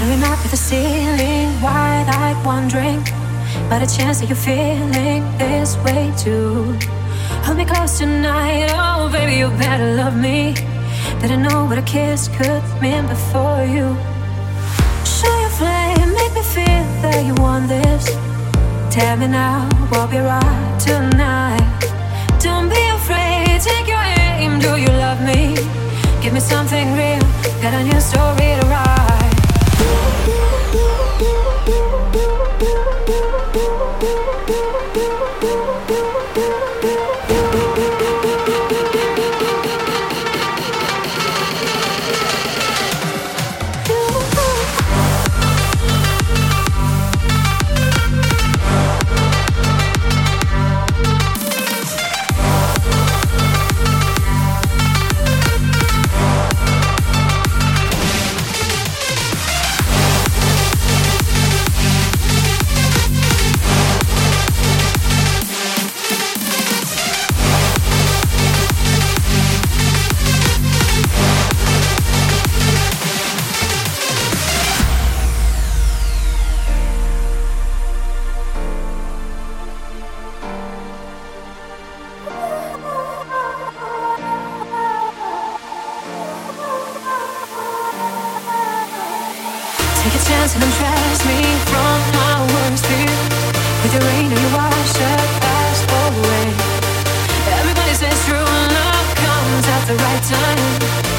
Staring up at the ceiling, wide-eyed, wondering about a chance that you're feeling this way too. Hold me close tonight, oh baby, you better love me. Didn't know what a kiss could mean before you. Show your flame, make me feel that you want this. Tell me now, will be right tonight? Don't be afraid, take your aim. Do you love me? Give me something real, got a new story Dance and undress me from my worst fear. With your rain and your wash up, fast away. Everybody says true love comes at the right time.